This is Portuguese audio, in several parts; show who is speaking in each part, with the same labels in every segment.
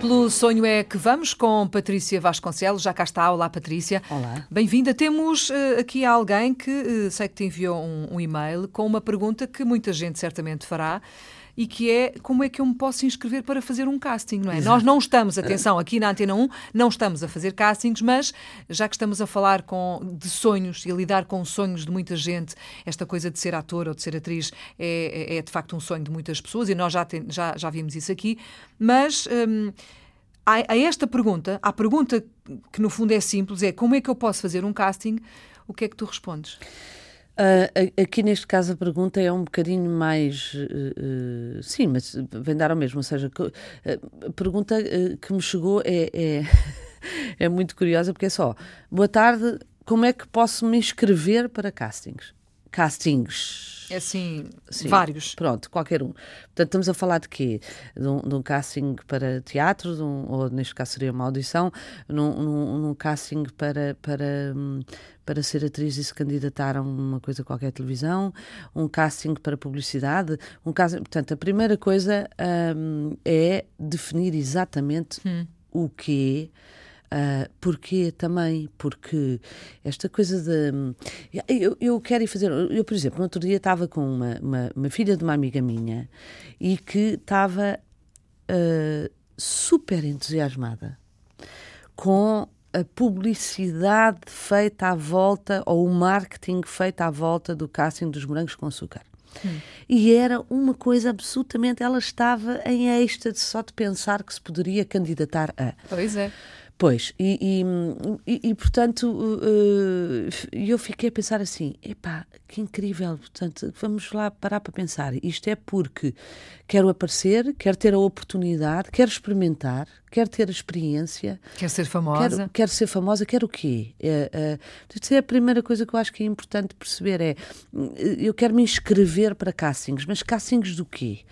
Speaker 1: Pelo sonho é que vamos com Patrícia Vasconcelos. Já cá está. Olá, Patrícia.
Speaker 2: Olá.
Speaker 1: Bem-vinda. Temos uh, aqui alguém que uh, sei que te enviou um, um e-mail com uma pergunta que muita gente certamente fará e que é como é que eu me posso inscrever para fazer um casting, não é? Exato. Nós não estamos, atenção, aqui na Antena 1, não estamos a fazer castings, mas já que estamos a falar com, de sonhos e a lidar com sonhos de muita gente, esta coisa de ser ator ou de ser atriz é, é, é de facto um sonho de muitas pessoas e nós já, tem, já, já vimos isso aqui, mas. Hum, a, a esta pergunta, a pergunta que no fundo é simples, é como é que eu posso fazer um casting? O que é que tu respondes?
Speaker 2: Uh, aqui neste caso a pergunta é um bocadinho mais. Uh, uh, sim, mas vem dar ao mesmo. Ou seja, a pergunta que me chegou é, é, é, muito curiosa, porque é só: boa tarde, como é que posso me inscrever para castings? Castings
Speaker 1: é assim, Sim, vários.
Speaker 2: Pronto, qualquer um. Portanto, estamos a falar de quê? De um, de um casting para teatro, um, ou neste caso seria uma audição, num, num, num, casting para, para, para ser atriz e se candidatar a uma coisa qualquer televisão, um casting para publicidade, um casting... Portanto, a primeira coisa um, é definir exatamente hum. o que é Uh, porquê também? Porque esta coisa de. Eu, eu quero ir fazer. Eu, por exemplo, no outro dia estava com uma, uma, uma filha de uma amiga minha e que estava uh, super entusiasmada com a publicidade feita à volta, ou o marketing feito à volta do casting dos morangos com açúcar. Hum. E era uma coisa absolutamente. Ela estava em êxtase só de pensar que se poderia candidatar a.
Speaker 1: Pois é.
Speaker 2: Pois, e, e, e, portanto uh, eu fiquei a pensar assim: epá, que incrível, portanto, vamos lá parar para pensar. Isto é porque quero aparecer, quero ter a oportunidade, quero experimentar, quero ter a experiência.
Speaker 1: Quer ser famosa?
Speaker 2: Quero, quero ser famosa, quero o quê? É, é, é a primeira coisa que eu acho que é importante perceber: é eu quero me inscrever para castings, mas castings do quê?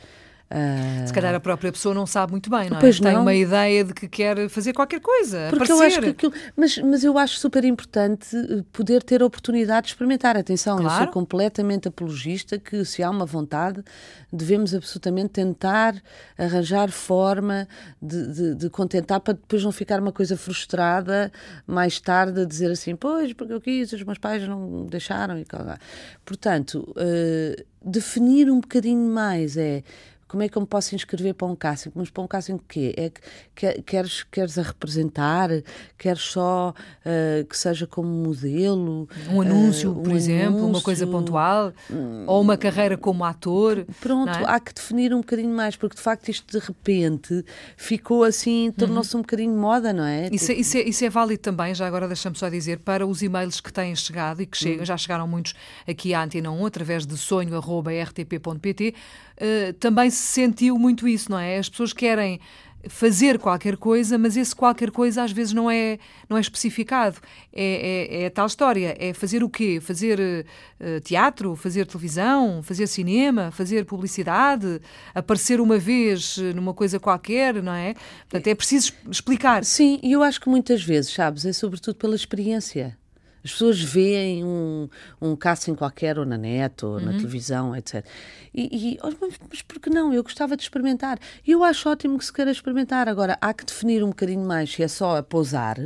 Speaker 1: Uh... Se calhar a própria pessoa não sabe muito bem, não é? Pois Tem não. uma ideia de que quer fazer qualquer coisa.
Speaker 2: Porque
Speaker 1: aparecer.
Speaker 2: eu acho que aquilo... mas, mas eu acho super importante eh, poder ter a oportunidade de experimentar. Atenção, claro. eu sou completamente apologista que se há uma vontade, devemos absolutamente tentar arranjar forma de, de, de contentar para depois não ficar uma coisa frustrada mais tarde a dizer assim, pois, porque eu quis, os meus pais não deixaram e Portanto, uh, definir um bocadinho mais é como é que eu me posso inscrever para um casting? Mas para um casting o quê? É que queres, queres a representar? Queres só uh, que seja como modelo?
Speaker 1: Um anúncio, uh, por um exemplo, anúncio, uma coisa pontual? Hum, ou uma carreira como ator?
Speaker 2: Pronto, é? há que definir um bocadinho mais, porque de facto isto de repente ficou assim, tornou-se uhum. um bocadinho moda, não é?
Speaker 1: Isso, é, tipo... isso, é, isso é válido também, já agora deixa-me só dizer, para os e-mails que têm chegado e que chegam, uhum. já chegaram muitos aqui à Antena 1, através de sonho.rtp.pt, uh, também se sentiu muito isso, não é? As pessoas querem fazer qualquer coisa, mas esse qualquer coisa às vezes não é, não é especificado. É, é, é tal história. É fazer o quê? Fazer uh, teatro, fazer televisão, fazer cinema, fazer publicidade, aparecer uma vez numa coisa qualquer, não é? Portanto, é preciso explicar.
Speaker 2: Sim, e eu acho que muitas vezes, sabes, é sobretudo pela experiência. As pessoas veem um, um casting qualquer, ou na net, ou uhum. na televisão, etc. E, e mas por que não? Eu gostava de experimentar. E eu acho ótimo que se queira experimentar. Agora, há que definir um bocadinho mais se é só a pousar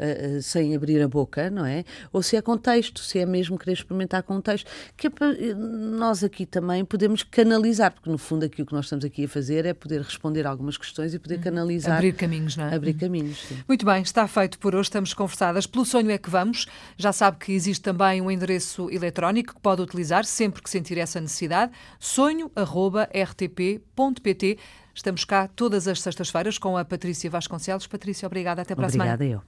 Speaker 2: uh, sem abrir a boca, não é? Ou se é contexto, se é mesmo querer experimentar contexto, que é para, eh, nós aqui também podemos canalizar, porque no fundo aqui o que nós estamos aqui a fazer é poder responder algumas questões e poder uhum. canalizar.
Speaker 1: Abrir caminhos, não é?
Speaker 2: Abrir uhum. caminhos. Sim.
Speaker 1: Muito bem, está feito por hoje, estamos conversadas. Pelo sonho é que vamos. Já sabe que existe também um endereço eletrónico que pode utilizar sempre que sentir essa necessidade, sonho.rtp.pt. Estamos cá todas as sextas-feiras com a Patrícia Vasconcelos. Patrícia, obrigada. Até para
Speaker 2: obrigada
Speaker 1: a semana.
Speaker 2: Obrigada eu.